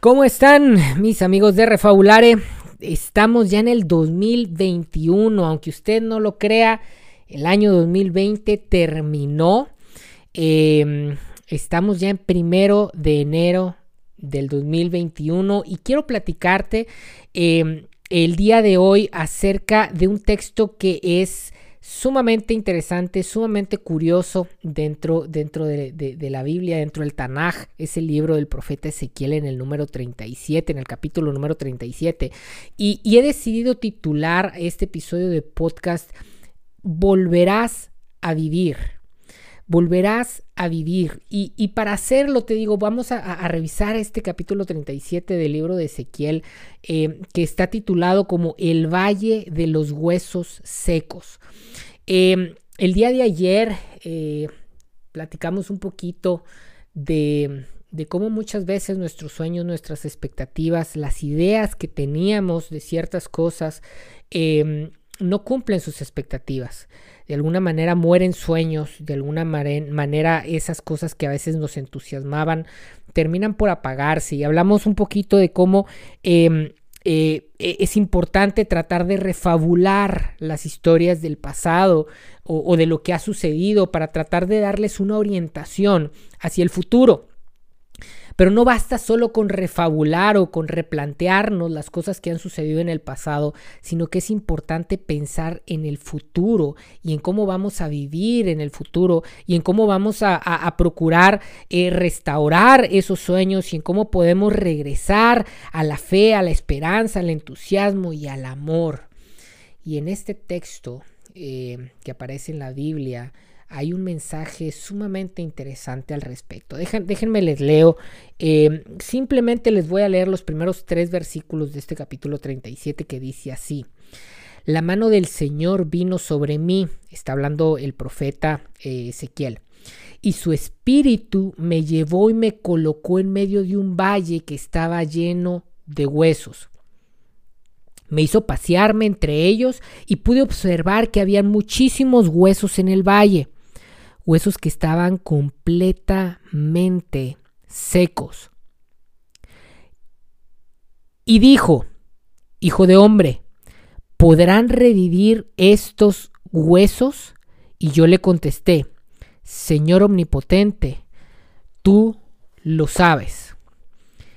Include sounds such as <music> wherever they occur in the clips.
¿Cómo están mis amigos de Refabulare? Estamos ya en el 2021, aunque usted no lo crea, el año 2020 terminó. Em, estamos ya en primero de enero del 2021 y quiero platicarte em, el día de hoy acerca de un texto que es sumamente interesante, sumamente curioso dentro, dentro de, la Biblia, dentro del Tanaj, es el libro del profeta Ezequiel en el número 37, en el capítulo número 37. Y, y he decidido titular este episodio de podcast Volverás a vivir volverás a vivir. Y, para hacerlo, te digo, vamos a, revisar este capítulo 37 del libro de Ezequiel, eh, que está titulado como El Valle de los Huesos Secos. Eh, el día de ayer eh, platicamos un poquito de, de cómo muchas veces nuestros sueños, nuestras expectativas, las ideas que teníamos de ciertas cosas, no cumplen sus expectativas de alguna manera mueren sueños, de alguna manera esas cosas que a veces nos entusiasmaban terminan por apagarse y hablamos un poquito de cómo em, eh, e, es importante tratar de refabular las historias del pasado o de lo que ha sucedido para tratar de darles una orientación hacia el futuro. Pero no basta solo con refabular o con replantearnos las cosas que han sucedido en el pasado, sino que es importante pensar en el futuro y en cómo vamos a vivir en el futuro y en cómo vamos a, procurar eh, restaurar esos sueños y en cómo podemos regresar a la fe, a la esperanza, al entusiasmo y al amor. Y en este texto eh, que aparece en la Biblia, hay un mensaje sumamente interesante al respecto. déjenme les leo. Eh, simplemente les voy a leer los primeros tres versículos de este capítulo 37 que dice así. La mano del Señor vino sobre mí, está hablando el profeta eh, Ezequiel, y su espíritu me llevó y me colocó en medio de un valle que estaba lleno de huesos. Me hizo pasearme entre ellos y pude observar que había muchísimos huesos en el valle huesos que estaban completamente secos. Y dijo, Hijo de hombre, ¿podrán revivir estos huesos? Y yo le contesté, Señor omnipotente, tú lo sabes.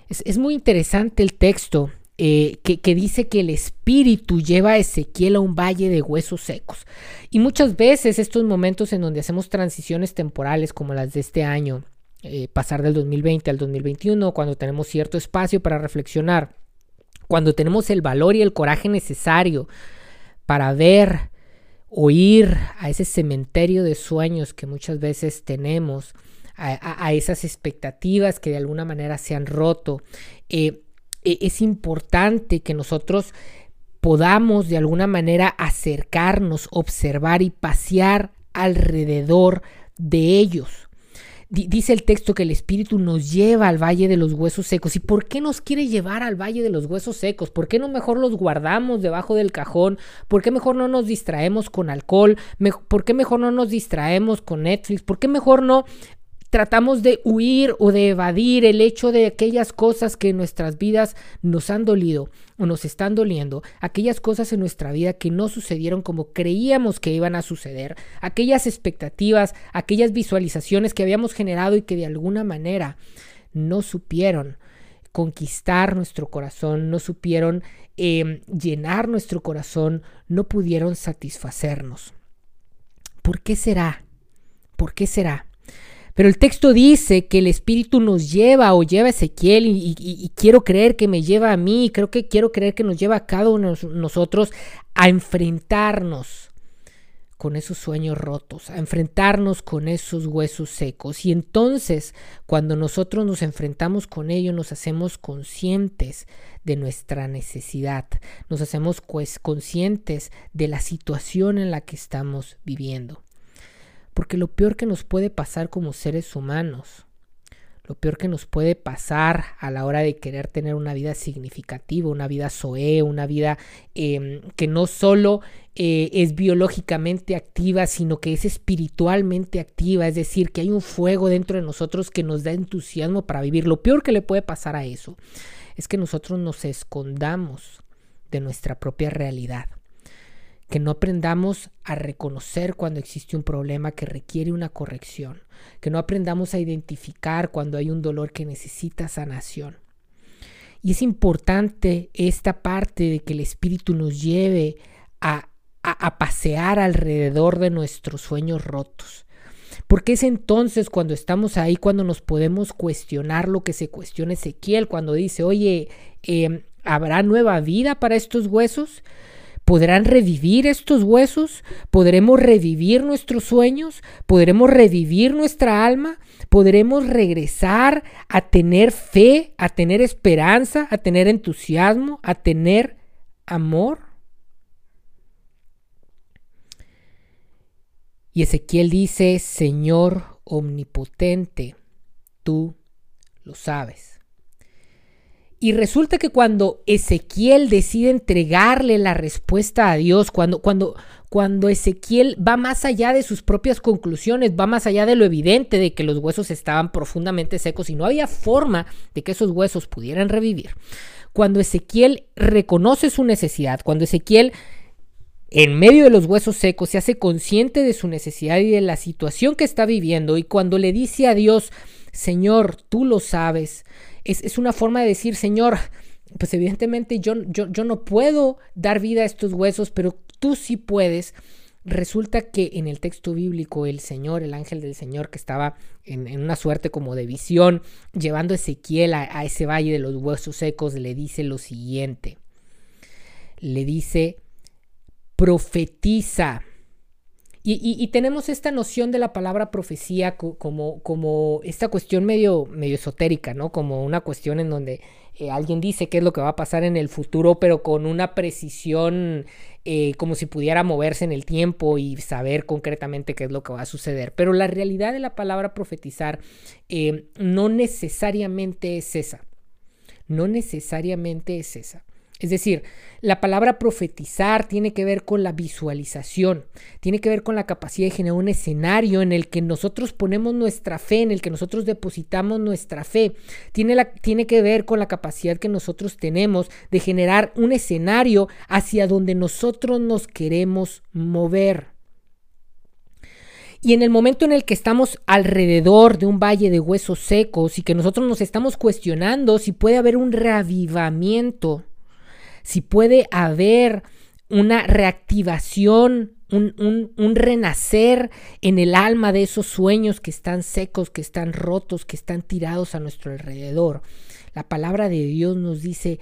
Es, es muy interesante el texto eh, que, dice que el espíritu lleva a Ezequiel a un valle de huesos secos. Y muchas veces estos momentos en donde hacemos transiciones temporales como las de este año, eh, pasar del 2020 al 2021, cuando tenemos cierto espacio para reflexionar, cuando tenemos el valor y el coraje necesario para ver, oír a ese cementerio de sueños que muchas veces tenemos, a, esas expectativas que de alguna manera se han roto, eh, e, es importante que nosotros podamos de alguna manera acercarnos, observar y pasear alrededor de ellos. dice el texto que el Espíritu nos lleva al valle de los huesos secos. ¿Y por qué nos quiere llevar al valle de los huesos secos? ¿Por qué no mejor los guardamos debajo del cajón? ¿Por qué mejor no nos distraemos con alcohol? ¿Por qué mejor no nos distraemos con Netflix? ¿Por qué mejor no tratamos de huir o de evadir el hecho de aquellas cosas que en nuestras vidas nos han dolido o nos están doliendo, aquellas cosas en nuestra vida que no sucedieron como creíamos que iban a suceder, aquellas expectativas, aquellas visualizaciones que habíamos generado y que de alguna manera no supieron conquistar nuestro corazón, no supieron em, llenar nuestro corazón, no pudieron satisfacernos. ¿Por qué será? ¿Por qué será? Pero el texto dice que el Espíritu nos lleva o lleva a Ezequiel y, quiero creer que me lleva a mí, creo que quiero creer que nos lleva a cada uno de nosotros a enfrentarnos con esos sueños rotos, a enfrentarnos con esos huesos secos. Y entonces, cuando nosotros nos enfrentamos con ello, nos hacemos conscientes de nuestra necesidad, nos hacemos conscientes de la situación en la que estamos viviendo. Porque lo peor que nos puede pasar como seres humanos lo peor que nos puede pasar a la hora de querer tener una vida significativa, una vida soe, una vida em, que no solo eh, es biológicamente activa, sino que es espiritualmente activa, es decir, que hay un fuego dentro de nosotros que nos da entusiasmo para vivir. Lo peor que le puede pasar a eso es que nosotros nos escondamos de nuestra propia realidad que no aprendamos a reconocer cuando existe un problema que requiere una corrección, que no aprendamos a identificar cuando hay un dolor que necesita sanación. Y es importante esta parte de que el Espíritu nos lleve a, a, pasear alrededor de nuestros sueños rotos. Porque es entonces cuando estamos ahí, cuando nos podemos cuestionar lo que se cuestiona Ezequiel, cuando dice, oye, em, ¿habrá nueva vida para estos huesos? ¿Podrán revivir estos huesos? ¿Podremos revivir nuestros sueños? ¿Podremos revivir nuestra alma? ¿Podremos regresar a tener fe, a tener esperanza, a tener entusiasmo, a tener amor? Y Ezequiel dice, Señor omnipotente, tú lo sabes. Y resulta que cuando Ezequiel decide entregarle la respuesta a Dios, cuando, cuando, cuando Ezequiel va más allá de sus propias conclusiones, va más allá de lo evidente de que los huesos estaban profundamente secos y no había forma de que esos huesos pudieran revivir, cuando Ezequiel reconoce su necesidad, cuando Ezequiel en medio de los huesos secos se hace consciente de su necesidad y de la situación que está viviendo y cuando le dice a Dios, Señor, tú lo sabes, es, una forma de decir, Señor, pues evidentemente yo, yo, yo no puedo dar vida a estos huesos, pero tú sí puedes. Resulta que en el texto bíblico el Señor, el ángel del Señor que estaba en, una suerte como de visión, llevando a Ezequiel a, ese valle de los huesos secos, le dice lo siguiente. Le dice, profetiza. Y, tenemos esta noción de la palabra profecía como, esta cuestión medio, medio esotérica, ¿no? Como una cuestión en donde eh, alguien dice qué es lo que va a pasar en el futuro, pero con una precisión eh, como si pudiera moverse en el tiempo y saber concretamente qué es lo que va a suceder. Pero la realidad de la palabra profetizar eh, no necesariamente es esa. No necesariamente es esa. Es decir, la palabra profetizar tiene que ver con la visualización, tiene que ver con la capacidad de generar un escenario en el que nosotros ponemos nuestra fe, en el que nosotros depositamos nuestra fe. Tiene, la, tiene que ver con la capacidad que nosotros tenemos de generar un escenario hacia donde nosotros nos queremos mover. Y en el momento en el que estamos alrededor de un valle de huesos secos y que nosotros nos estamos cuestionando si puede haber un reavivamiento, si puede haber una reactivación, un, renacer en el alma de esos sueños que están secos, que están rotos, que están tirados a nuestro alrededor. La palabra de Dios nos dice,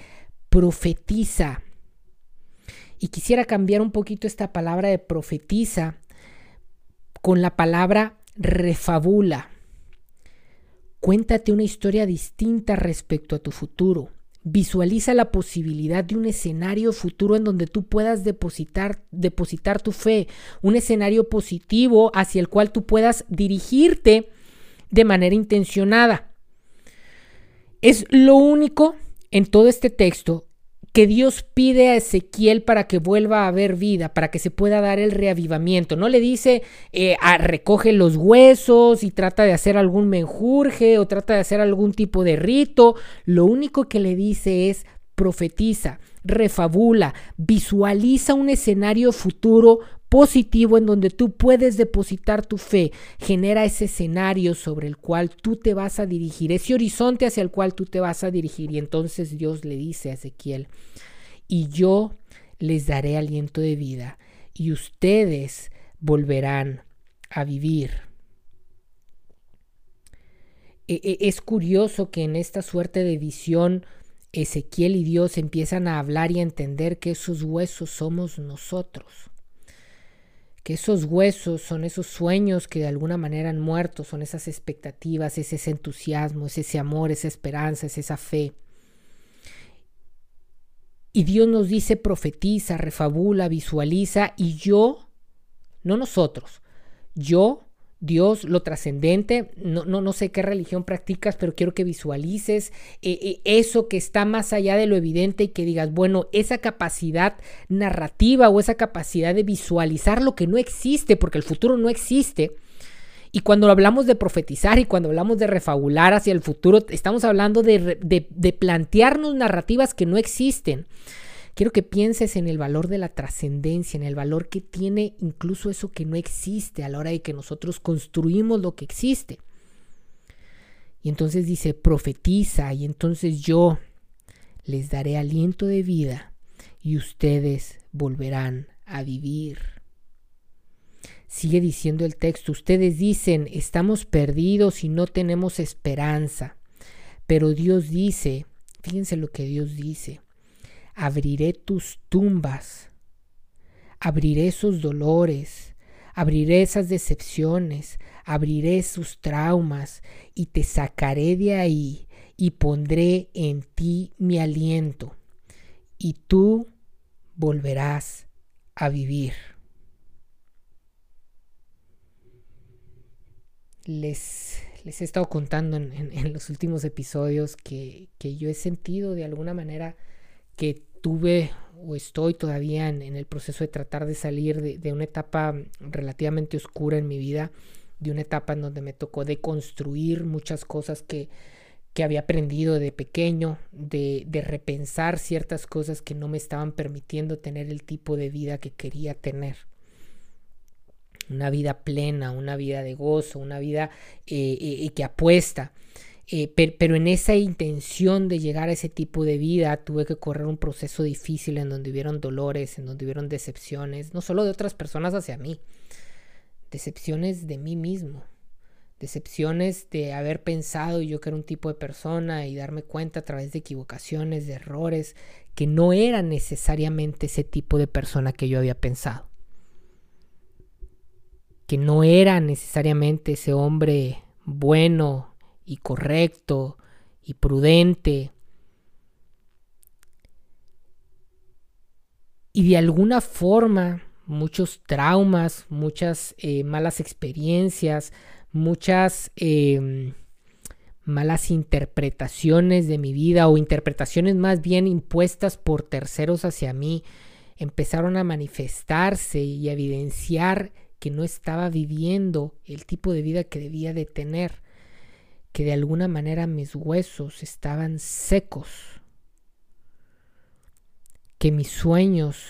profetiza. Y quisiera cambiar un poquito esta palabra de profetiza con la palabra refabula. Cuéntate una historia distinta respecto a tu futuro. Visualiza la posibilidad de un escenario futuro en donde tú puedas depositar, depositar tu fe, un escenario positivo hacia el cual tú puedas dirigirte de manera intencionada. Es lo único en todo este texto que Dios pide a Ezequiel para que vuelva a haber vida, para que se pueda dar el reavivamiento. No le dice eh, recoge los huesos y trata de hacer algún menjurje o trata de hacer algún tipo de rito. Lo único que le dice es profetiza, refabula, visualiza un escenario futuro positivo en donde tú puedes depositar tu fe, genera ese escenario sobre el cual tú te vas a dirigir, ese horizonte hacia el cual tú te vas a dirigir. Y entonces Dios le dice a Ezequiel, y yo les daré aliento de vida, y ustedes volverán a vivir. E, e, es curioso que en esta suerte de visión Ezequiel y Dios empiezan a hablar y a entender que esos huesos somos nosotros que esos huesos son esos sueños que de alguna manera han muerto, son esas expectativas, es ese entusiasmo, es ese amor, esa esperanza, es esa fe. Y Dios nos dice, profetiza, refabula, visualiza, y yo, no nosotros, yo Dios, lo trascendente, no, no, no, sé qué religión practicas, pero quiero que visualices eh, eh, eso que está más allá de lo evidente y que digas, bueno, esa capacidad narrativa o esa capacidad de visualizar lo que no existe, porque el futuro no existe. Y cuando hablamos de profetizar y cuando hablamos de refabular hacia el futuro, estamos hablando de, de plantearnos narrativas que no existen. Quiero que pienses en el valor de la trascendencia, en el valor que tiene incluso eso que no existe a la hora de que nosotros construimos lo que existe. Y entonces dice, profetiza, y entonces yo les daré aliento de vida y ustedes volverán a vivir. Sigue diciendo el texto, ustedes dicen, estamos perdidos y no tenemos esperanza. Pero Dios dice, fíjense lo que Dios dice, abriré tus tumbas, abriré esos dolores, abriré esas decepciones, abriré sus traumas y te sacaré de ahí y pondré en ti mi aliento y tú volverás a vivir. Les, les he estado contando en, los últimos episodios que, que yo he sentido de alguna manera que tuve o estoy todavía en, el proceso de tratar de salir de, una etapa relativamente oscura en mi vida, de una etapa en donde me tocó deconstruir muchas cosas que, que había aprendido de pequeño, de, de, repensar ciertas cosas que no me estaban permitiendo tener el tipo de vida que quería tener. Una vida plena, una vida de gozo, una vida eh, eh, que apuesta. Eh, pero en esa intención de llegar a ese tipo de vida tuve que correr un proceso difícil en donde hubieron dolores, en donde hubieron decepciones, no solo de otras personas hacia mí, decepciones de mí mismo, decepciones de haber pensado yo que era un tipo de persona y darme cuenta a través de equivocaciones, de errores, que no era necesariamente ese tipo de persona que yo había pensado. Que no era necesariamente ese hombre bueno, y correcto y prudente. Y de alguna forma, muchos traumas, muchas eh, malas experiencias, muchas em, malas interpretaciones de mi vida o interpretaciones más bien impuestas por terceros hacia mí, empezaron a manifestarse y a evidenciar que no estaba viviendo el tipo de vida que debía de tener que de alguna manera mis huesos estaban secos, que mis sueños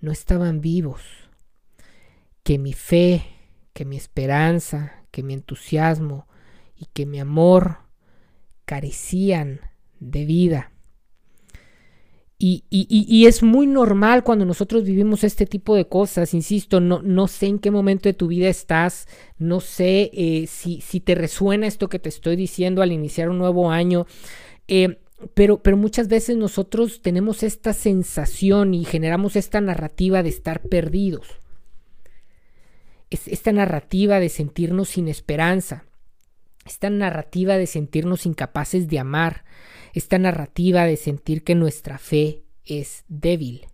no estaban vivos, que mi fe, que mi esperanza, que mi entusiasmo y que mi amor carecían de vida. Y, es muy normal cuando nosotros vivimos este tipo de cosas, insisto, no, sé en qué momento de tu vida estás, no sé eh, si, si, te resuena esto que te estoy diciendo al iniciar un nuevo año, eh, pero, pero muchas veces nosotros tenemos esta sensación y generamos esta narrativa de estar perdidos, es, esta narrativa de sentirnos sin esperanza, esta narrativa de sentirnos incapaces de amar, esta narrativa de sentir que nuestra fe es débil.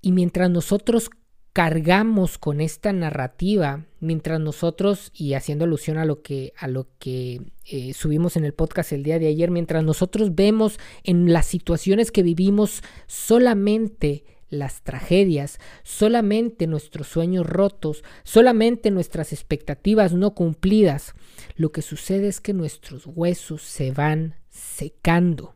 Y mientras nosotros cargamos con esta narrativa, mientras nosotros, y haciendo alusión a lo que, a lo que eh, subimos en el podcast el día de ayer, mientras nosotros vemos en las situaciones que vivimos solamente las tragedias, solamente nuestros sueños rotos, solamente nuestras expectativas no cumplidas, lo que sucede es que nuestros huesos se van secando.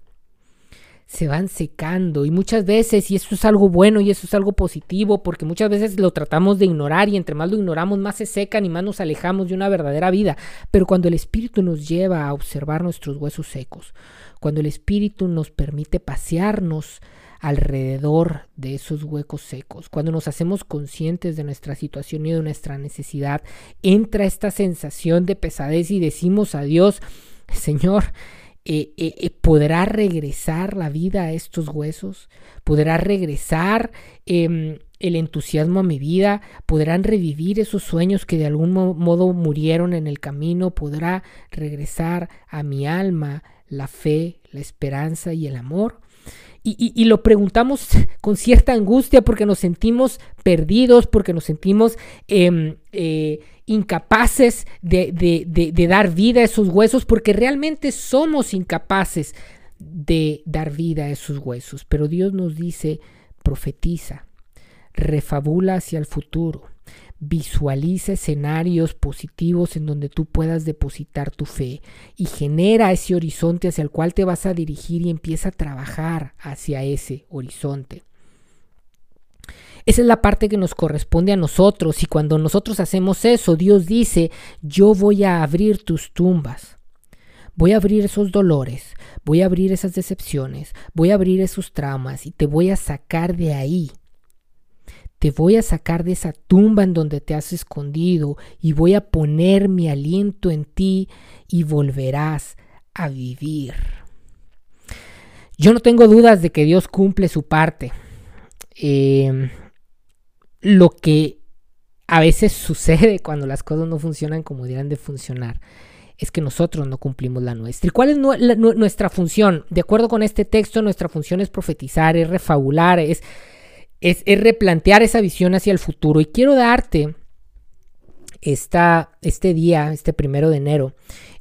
Se van secando y muchas veces, y eso es algo bueno y eso es algo positivo, porque muchas veces lo tratamos de ignorar y entre más lo ignoramos, más se secan y más nos alejamos de una verdadera vida. Pero cuando el Espíritu nos lleva a observar nuestros huesos secos, cuando el Espíritu nos permite pasearnos alrededor de esos huecos secos, cuando nos hacemos conscientes de nuestra situación y de nuestra necesidad, entra esta sensación de pesadez y decimos a Dios, Señor, eh, eh, eh, ¿podrá regresar la vida a estos huesos? ¿Podrá regresar em, el entusiasmo a mi vida? ¿Podrán revivir esos sueños que de algún modo murieron en el camino? ¿Podrá regresar a mi alma la fe, la esperanza y el amor? Y, lo preguntamos <laughs> con cierta angustia porque nos sentimos perdidos, porque nos sentimos em, eh, incapaces de, de dar vida a esos huesos, porque realmente somos incapaces de dar vida a esos huesos. Pero Dios nos dice, profetiza, refabula hacia el futuro Visualiza escenarios positivos en donde tú puedas depositar tu fe y genera ese horizonte hacia el cual te vas a dirigir y empieza a trabajar hacia ese horizonte. Esa es la parte que nos corresponde a nosotros y cuando nosotros hacemos eso, Dios dice, yo voy a abrir tus tumbas. Voy a abrir esos dolores, voy a abrir esas decepciones, voy a abrir esos traumas y te voy a sacar de ahí te voy a sacar de esa tumba en donde te has escondido y voy a poner mi aliento en ti y volverás a vivir. Yo no tengo dudas de que Dios cumple su parte. Em, lo que a veces <laughs> sucede cuando las cosas no funcionan como deberían de funcionar es que nosotros no cumplimos la nuestra. ¿Y cuál es nuestra función? De acuerdo con este texto, nuestra función es profetizar, es refabular, es es, replantear esa visión hacia el futuro. Y quiero darte esta, este día, este primero de enero,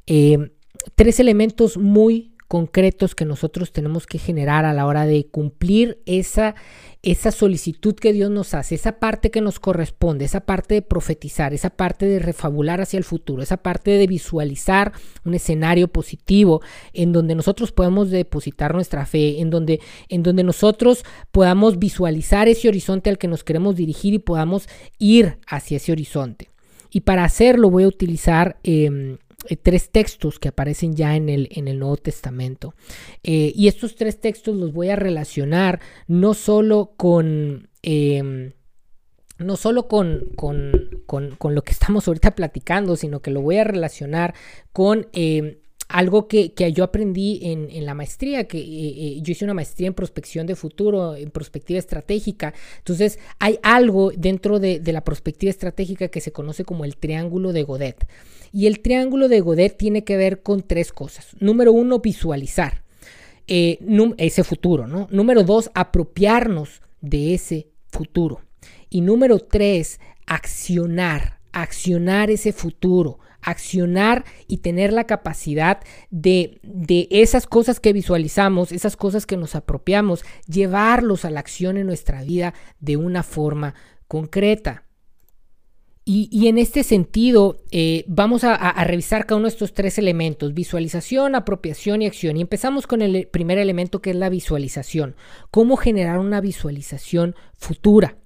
eh, tres elementos muy concretos que nosotros tenemos que generar a la hora de cumplir esa, esa solicitud que Dios nos hace, esa parte que nos corresponde, esa parte de profetizar, esa parte de refabular hacia el futuro, esa parte de visualizar un escenario positivo en donde nosotros podemos depositar nuestra fe, en donde, en donde nosotros podamos visualizar ese horizonte al que nos queremos dirigir y podamos ir hacia ese horizonte. Y para hacerlo voy a utilizar em, eh, tres textos que aparecen ya en el, en el Nuevo Testamento. Eh, y estos tres textos los voy a relacionar no solo con... Em, no solo con, con, lo que estamos ahorita platicando, sino que lo voy a relacionar con em, algo que, yo aprendí en, la maestría, que eh, yo hice una maestría en prospección de futuro, en perspectiva estratégica. Entonces, hay algo dentro de, de, la perspectiva estratégica que se conoce como el triángulo de Godet. Y el triángulo de Godet tiene que ver con tres cosas. Número uno, visualizar eh, ese futuro, ¿no? Número dos, apropiarnos de ese futuro. Y número tres, accionar, accionar ese futuro, accionar y tener la capacidad de, de, esas cosas que visualizamos, esas cosas que nos apropiamos, llevarlos a la acción en nuestra vida de una forma concreta. Y, en este sentido, eh, vamos a, revisar cada uno de estos tres elementos, visualización, apropiación y acción. Y empezamos con el primer elemento que es la visualización. ¿Cómo generar una visualización futura?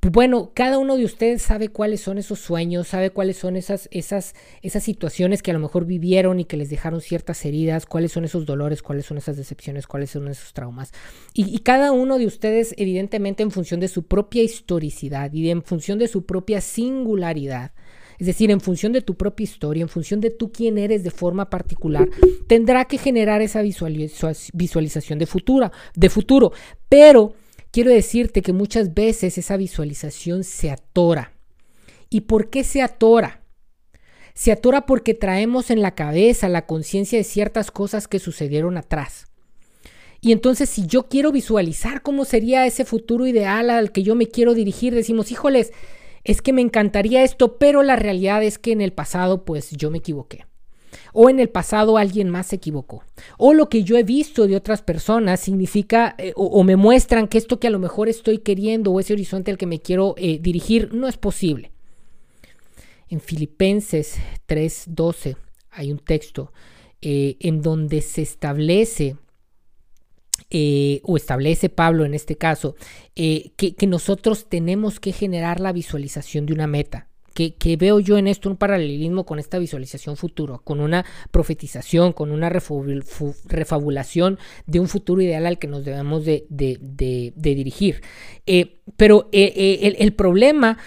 Pues bueno, cada uno de ustedes sabe cuáles son esos sueños, sabe cuáles son esas, esas, esas situaciones que a lo mejor vivieron y que les dejaron ciertas heridas, cuáles son esos dolores, cuáles son esas decepciones, cuáles son esos traumas. Y, cada uno de ustedes, evidentemente, en función de su propia historicidad y en función de su propia singularidad, es decir, en función de tu propia historia, en función de tú quién eres de forma particular, tendrá que generar esa visualización de de futuro. Pero quiero decirte que muchas veces esa visualización se atora. ¿Y por qué se atora? Se atora porque traemos en la cabeza la conciencia de ciertas cosas que sucedieron atrás. Y entonces si yo quiero visualizar cómo sería ese futuro ideal al que yo me quiero dirigir, decimos, híjoles, es que me encantaría esto, pero la realidad es que en el pasado pues yo me equivoqué o en el pasado alguien más se equivocó. O lo que yo he visto de otras personas significa eh, o, me muestran que esto que a lo mejor estoy queriendo o ese horizonte al que me quiero eh, dirigir no es posible. En Filipenses 3:12 hay un texto eh, en donde se establece o establece Pablo en este caso, que, nosotros tenemos que generar la visualización de una meta que, veo yo en esto un paralelismo con esta visualización futuro, con una profetización, con una refabulación de un futuro ideal al que nos debemos de, dirigir. Eh, pero eh, eh, el, problema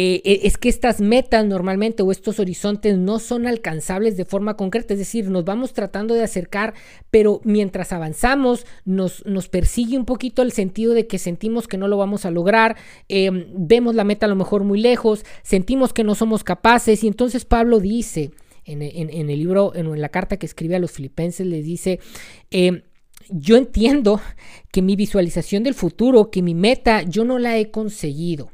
eh, es que estas metas normalmente o estos horizontes no son alcanzables de forma concreta, es decir, nos vamos tratando de acercar, pero mientras avanzamos nos, nos persigue un poquito el sentido de que sentimos que no lo vamos a lograr, em, vemos la meta a lo mejor muy lejos, sentimos que no somos capaces y entonces Pablo dice, en, el libro, en, la carta que escribe a los filipenses, les dice, em, yo entiendo que mi visualización del futuro, que mi meta, yo no la he conseguido.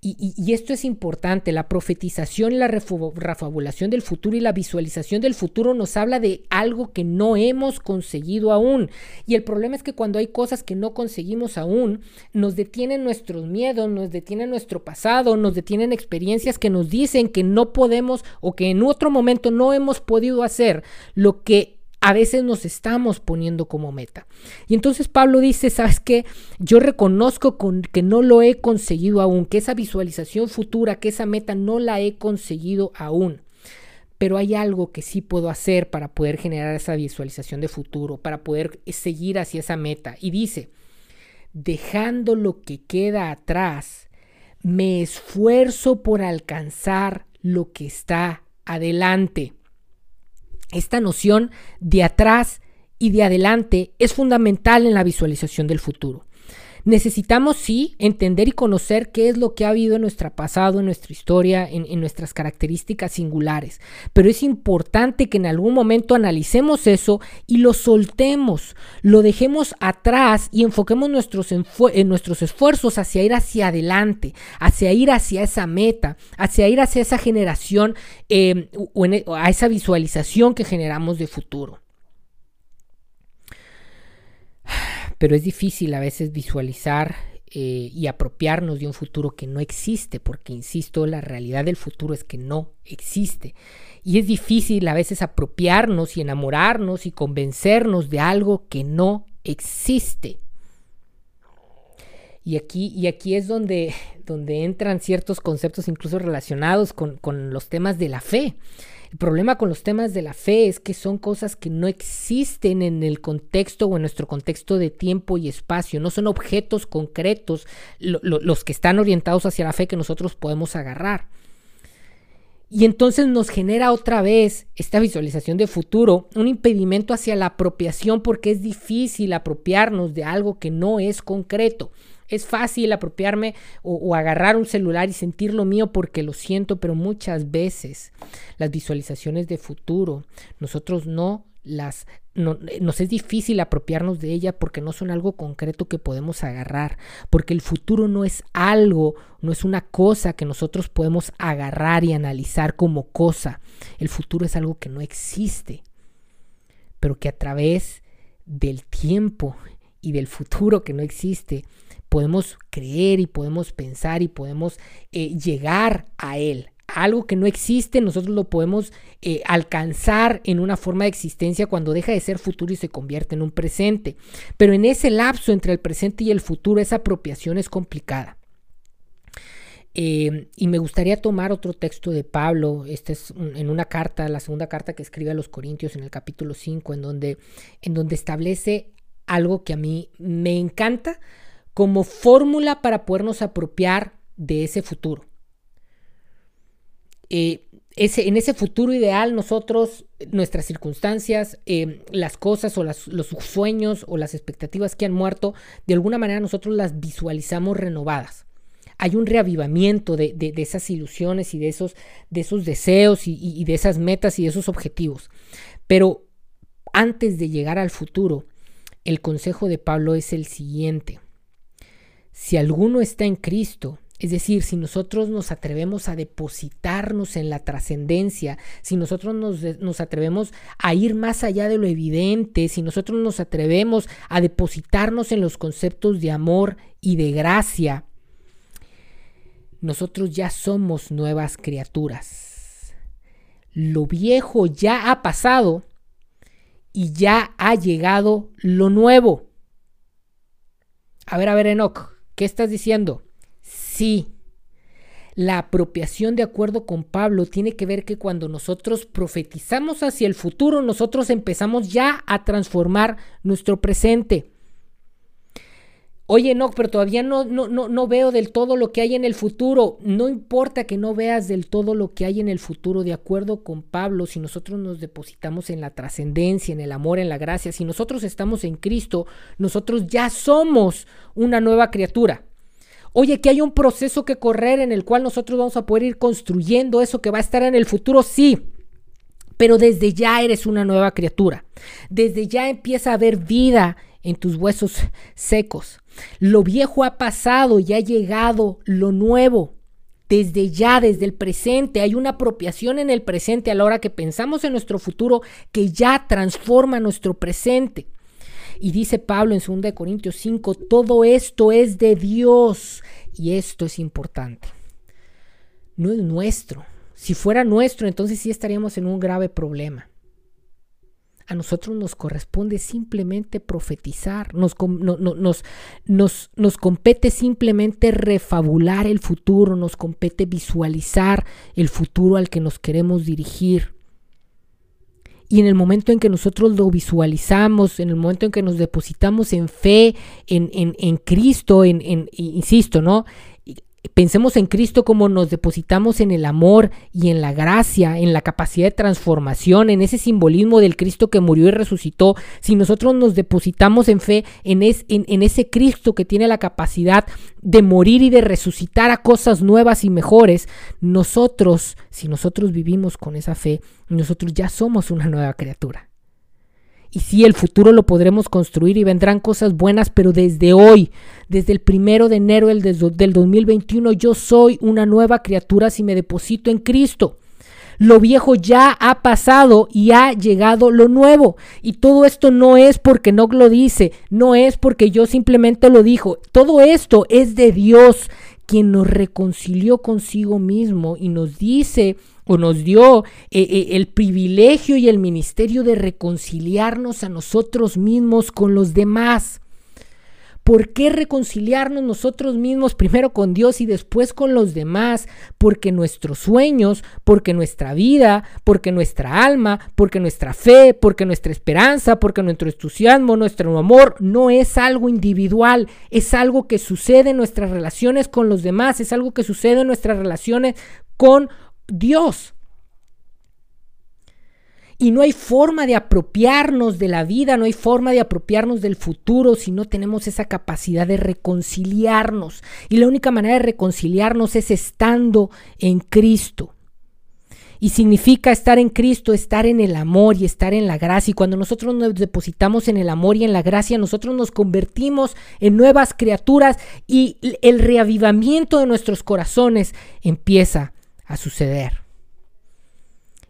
Y, esto es importante, la profetización y la refabulación del futuro y la visualización del futuro nos habla de algo que no hemos conseguido aún. Y el problema es que cuando hay cosas que no conseguimos aún, nos detienen nuestros miedos, nos detienen nuestro pasado, nos detienen experiencias que nos dicen que no podemos o que en otro momento no hemos podido hacer lo que a veces nos estamos poniendo como meta. Y entonces Pablo dice, ¿sabes qué? Yo reconozco con, que no lo he conseguido aún, que esa visualización futura, que esa meta no la he conseguido aún. Pero hay algo que sí puedo hacer para poder generar esa visualización de futuro, para poder seguir hacia esa meta. Y dice, dejando lo que queda atrás, me esfuerzo por alcanzar lo que está adelante. Esta noción de atrás y de adelante es fundamental en la visualización del futuro. Necesitamos, sí, entender y conocer qué es lo que ha habido en nuestro pasado, en nuestra historia, en, nuestras características singulares. Pero es importante que en algún momento analicemos eso y lo soltemos, lo dejemos atrás y enfoquemos nuestros, en nuestros esfuerzos hacia ir hacia adelante, hacia ir hacia esa meta, hacia ir hacia esa generación eh, o a esa visualización que generamos de futuro. Pero es difícil a veces visualizar eh, y apropiarnos de un futuro que no existe, porque, insisto, la realidad del futuro es que no existe. Y es difícil a veces apropiarnos y enamorarnos y convencernos de algo que no existe. Y aquí, y aquí es donde, donde entran ciertos conceptos incluso relacionados con, con los temas de la fe. El problema con los temas de la fe es que son cosas que no existen en el contexto o en nuestro contexto de tiempo y espacio, no son objetos concretos los que están orientados hacia la fe que nosotros podemos agarrar. Y entonces nos genera otra vez esta visualización de futuro un impedimento hacia la apropiación porque es difícil apropiarnos de algo que no es concreto. Es fácil apropiarme o, agarrar un celular y sentir lo mío porque lo siento, pero muchas veces las visualizaciones de futuro, nosotros no las nos es difícil apropiarnos de ella porque no son algo concreto que podemos agarrar, porque el futuro no es algo, no es una cosa que nosotros podemos agarrar y analizar como cosa. El futuro es algo que no existe, pero que a través del tiempo y del futuro que no existe, podemos creer y podemos pensar y podemos eh, llegar a Él. Algo que no existe, nosotros lo podemos eh, alcanzar en una forma de existencia cuando deja de ser futuro y se convierte en un presente. Pero en ese lapso entre el presente y el futuro, esa apropiación es complicada. Eh, y me gustaría tomar otro texto de Pablo, este es en una carta, la segunda carta que escribe a los Corintios en el capítulo 5, en donde, en donde establece algo que a mí me encanta, como fórmula para podernos apropiar de ese futuro. Eh, ese, en ese futuro ideal nosotros, nuestras circunstancias, eh, las cosas o los sueños o las expectativas que han muerto, de alguna manera nosotros las visualizamos renovadas. Hay un reavivamiento de, esas ilusiones y de esos, de esos deseos y de esas metas y de esos objetivos. Pero antes de llegar al futuro, el consejo de Pablo es el siguiente. Si alguno está en Cristo, es decir, si nosotros nos atrevemos a depositarnos en la trascendencia, si nosotros nos, atrevemos a ir más allá de lo evidente, si nosotros nos atrevemos a depositarnos en los conceptos de amor y de gracia, nosotros ya somos nuevas criaturas. Lo viejo ya ha pasado y ya ha llegado lo nuevo. A ver, a ver, Enoch, ¿Qué estás diciendo? Sí. La apropiación de acuerdo con Pablo tiene que ver que cuando nosotros profetizamos hacia el futuro, nosotros empezamos ya a transformar nuestro presente. Oye, no, pero todavía no, no, no, no veo del todo lo que hay en el futuro. No importa que no veas del todo lo que hay en el futuro, de acuerdo con Pablo, si nosotros nos depositamos en la trascendencia, en el amor, en la gracia, si nosotros estamos en Cristo, nosotros ya somos una nueva criatura. Oye, que hay un proceso que correr en el cual nosotros vamos a poder ir construyendo eso que va a estar en el futuro, sí. Pero desde ya eres una nueva criatura. Desde ya empieza a haber vida en tus huesos secos. Lo viejo ha pasado y ha llegado lo nuevo. Desde ya, desde el presente, hay una apropiación en el presente a la hora que pensamos en nuestro futuro que ya transforma nuestro presente. Y dice Pablo en 2 Corintios 5, todo esto es de Dios. Y esto es importante. No es nuestro. Si fuera nuestro, entonces sí estaríamos en un grave problema. A nosotros nos corresponde simplemente profetizar, nos, nos, nos, nos, compete simplemente refabular el futuro, nos compete visualizar el futuro al que nos queremos dirigir. Y en el momento en que nosotros lo visualizamos, en el momento en que nos depositamos en fe, en, en, en Cristo, en, en, insisto, ¿no? Pensemos en Cristo como nos depositamos en el amor y en la gracia, en la capacidad de transformación, en ese simbolismo del Cristo que murió y resucitó. Si nosotros nos depositamos en fe en, ese Cristo que tiene la capacidad de morir y de resucitar a cosas nuevas y mejores, nosotros, si nosotros vivimos con esa fe, nosotros ya somos una nueva criatura. Y sí, el futuro lo podremos construir y vendrán cosas buenas, pero desde hoy, desde el primero de enero del, del 2021, yo soy una nueva criatura si me deposito en Cristo. Lo viejo ya ha pasado y ha llegado lo nuevo. Y todo esto no es porque no lo dice, no es porque yo simplemente lo dijo. Todo esto es de Dios, quien nos reconcilió consigo mismo y nos dice o nos dio eh, eh, el privilegio y el ministerio de reconciliarnos a nosotros mismos con los demás. ¿Por qué reconciliarnos nosotros mismos primero con Dios y después con los demás? Porque nuestros sueños, porque nuestra vida, porque nuestra alma, porque nuestra fe, porque nuestra esperanza, porque nuestro entusiasmo, nuestro amor no es algo individual, es algo que sucede en nuestras relaciones con los demás, es algo que sucede en nuestras relaciones con Dios. Y no hay forma de apropiarnos de la vida, no hay forma de apropiarnos del futuro si no tenemos esa capacidad de reconciliarnos. Y la única manera de reconciliarnos es estando en Cristo. Y significa estar en Cristo, estar en el amor y estar en la gracia. Y cuando nosotros nos depositamos en el amor y en la gracia, nosotros nos convertimos en nuevas criaturas y el reavivamiento de nuestros corazones empieza a suceder.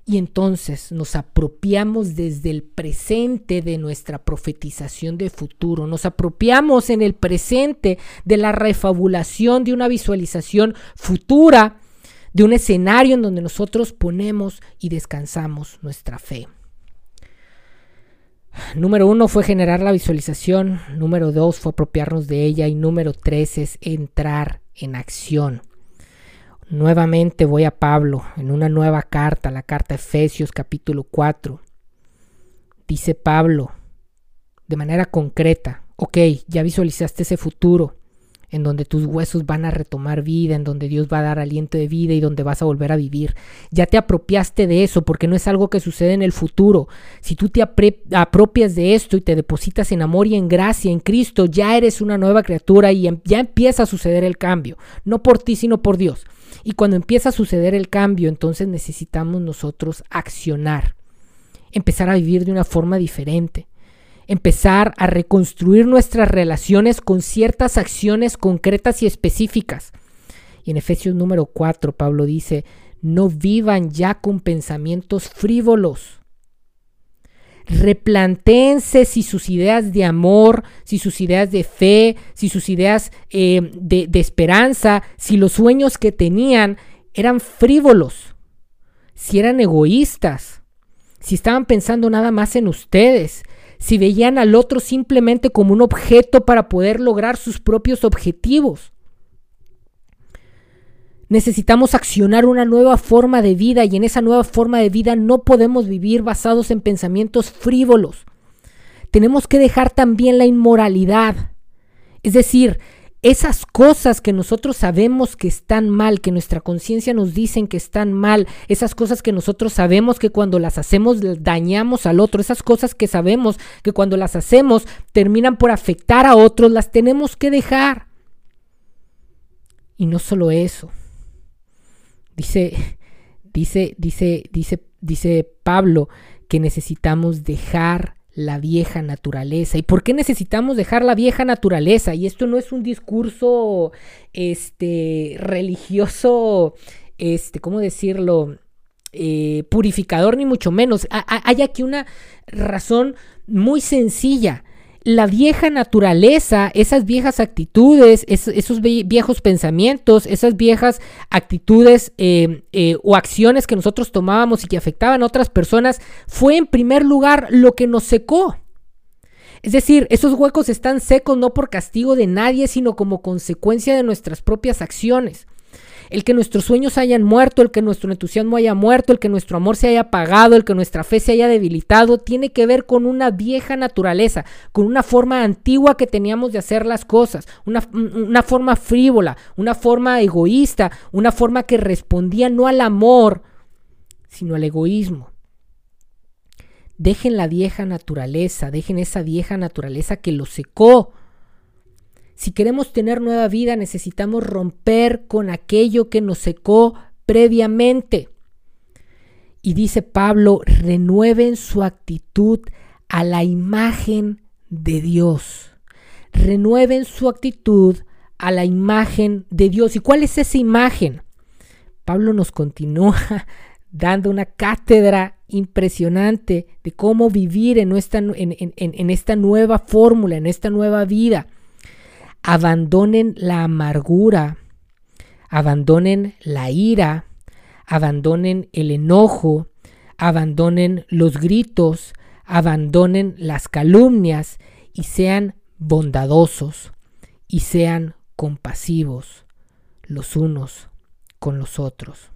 Y entonces nos apropiamos desde el presente de nuestra profetización de futuro, nos apropiamos en el presente de la refabulación de una visualización futura, de un escenario en donde nosotros ponemos y descansamos nuestra fe. Número uno fue generar la visualización, número dos fue apropiarnos de ella y número tres es entrar en acción. Nuevamente voy a Pablo en una nueva carta, la carta Efesios capítulo 4. Dice Pablo de manera concreta, ok, ya visualizaste ese futuro en donde tus huesos van a retomar vida, en donde Dios va a dar aliento de vida y donde vas a volver a vivir. Ya te apropiaste de eso porque no es algo que sucede en el futuro. Si tú te apropias de esto y te depositas en amor y en gracia en Cristo, ya eres una nueva criatura y em-, ya empieza a suceder el cambio, no por ti sino por Dios. Y cuando empieza a suceder el cambio, entonces necesitamos nosotros accionar, empezar a vivir de una forma diferente, empezar a reconstruir nuestras relaciones con ciertas acciones concretas y específicas. Y en Efesios número 4, Pablo dice, no vivan ya con pensamientos frívolos replantéense si sus ideas de amor, si sus ideas de fe, si sus ideas eh, de esperanza, si los sueños que tenían eran frívolos, si eran egoístas, si estaban pensando nada más en ustedes, si veían al otro simplemente como un objeto para poder lograr sus propios objetivos. Necesitamos accionar una nueva forma de vida y en esa nueva forma de vida no podemos vivir basados en pensamientos frívolos. Tenemos que dejar también la inmoralidad. Es decir, esas cosas que nosotros sabemos que están mal, que nuestra conciencia nos dicen que están mal, esas cosas que nosotros sabemos que cuando las hacemos dañamos al otro, esas cosas que sabemos que cuando las hacemos terminan por afectar a otros, las tenemos que dejar. Y no solo eso, Dice, dice, dice, dice dice Pablo que necesitamos dejar la vieja naturaleza. ¿Y por qué necesitamos dejar la vieja naturaleza? Y esto no es un discurso este, religioso, este, ¿cómo decirlo? Eh, purificador, ni mucho menos. Hay aquí una razón muy sencilla la vieja naturaleza, esas viejas actitudes, esos viejos pensamientos, esas viejas actitudes eh, eh, o acciones que nosotros tomábamos y que afectaban a otras personas, fue en primer lugar lo que nos secó. Es decir, esos huecos están secos no por castigo de nadie, sino como consecuencia de nuestras propias acciones el que nuestros sueños hayan muerto, el que nuestro entusiasmo haya muerto, el que nuestro amor se haya apagado, el que nuestra fe se haya debilitado, tiene que ver con una vieja naturaleza, con una forma antigua que teníamos de hacer las cosas, una, una forma frívola, una forma egoísta, una forma que respondía no al amor, sino al egoísmo. Dejen la vieja naturaleza, dejen esa vieja naturaleza que lo secó, si queremos tener nueva vida necesitamos romper con aquello que nos secó previamente. Y dice Pablo, renueven su actitud a la imagen de Dios. Renueven su actitud a la imagen de Dios. ¿Y cuál es esa imagen? Pablo nos continúa <laughs> dando una cátedra impresionante de cómo vivir en, en esta nueva fórmula, en esta nueva vida abandonen la amargura, abandonen la ira, abandonen el enojo, abandonen los gritos, abandonen las calumnias y sean bondadosos y sean compasivos los unos con los otros.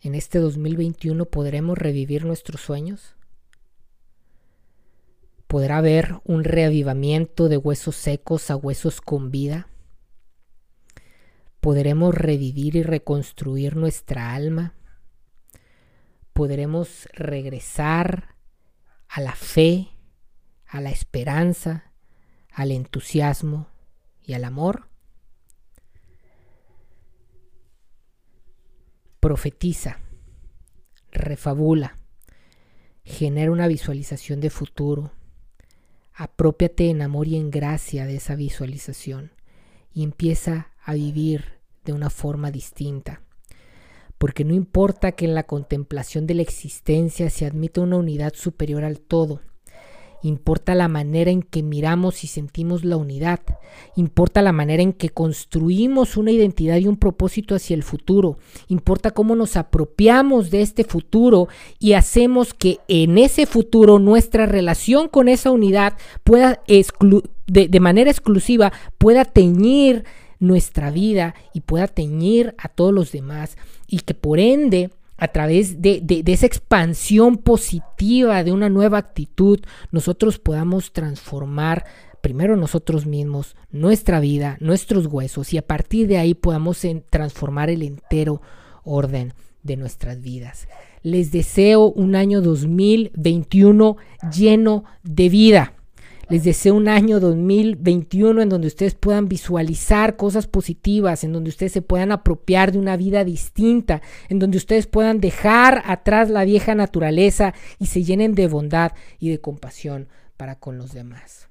En este 2021 podremos revivir nuestros sueños? ¿Podrá haber un reavivamiento de huesos secos a huesos con vida? ¿Podremos revivir y reconstruir nuestra alma? ¿Podremos regresar a la fe, a la esperanza, al entusiasmo y al amor? Profetiza, refabula, genera una visualización de futuro, apropiate en amor y en gracia de esa visualización y empieza a vivir de una forma distinta. Porque no importa que en la contemplación de la existencia se admita una unidad superior al todo, Importa la manera en que miramos y sentimos la unidad. Importa la manera en que construimos una identidad y un propósito hacia el futuro. Importa cómo nos apropiamos de este futuro y hacemos que en ese futuro nuestra relación con esa unidad pueda de, de manera exclusiva pueda teñir nuestra vida y pueda teñir a todos los demás y que por ende a través de, esa expansión positiva, de una nueva actitud, nosotros podamos transformar primero nosotros mismos, nuestra vida, nuestros huesos, y a partir de ahí podamos transformar el entero orden de nuestras vidas. Les deseo un año 2021 lleno de vida. Les deseo un año 2021 en donde ustedes puedan visualizar cosas positivas, en donde ustedes se puedan apropiar de una vida distinta, en donde ustedes puedan dejar atrás la vieja naturaleza y se llenen de bondad y de compasión para con los demás.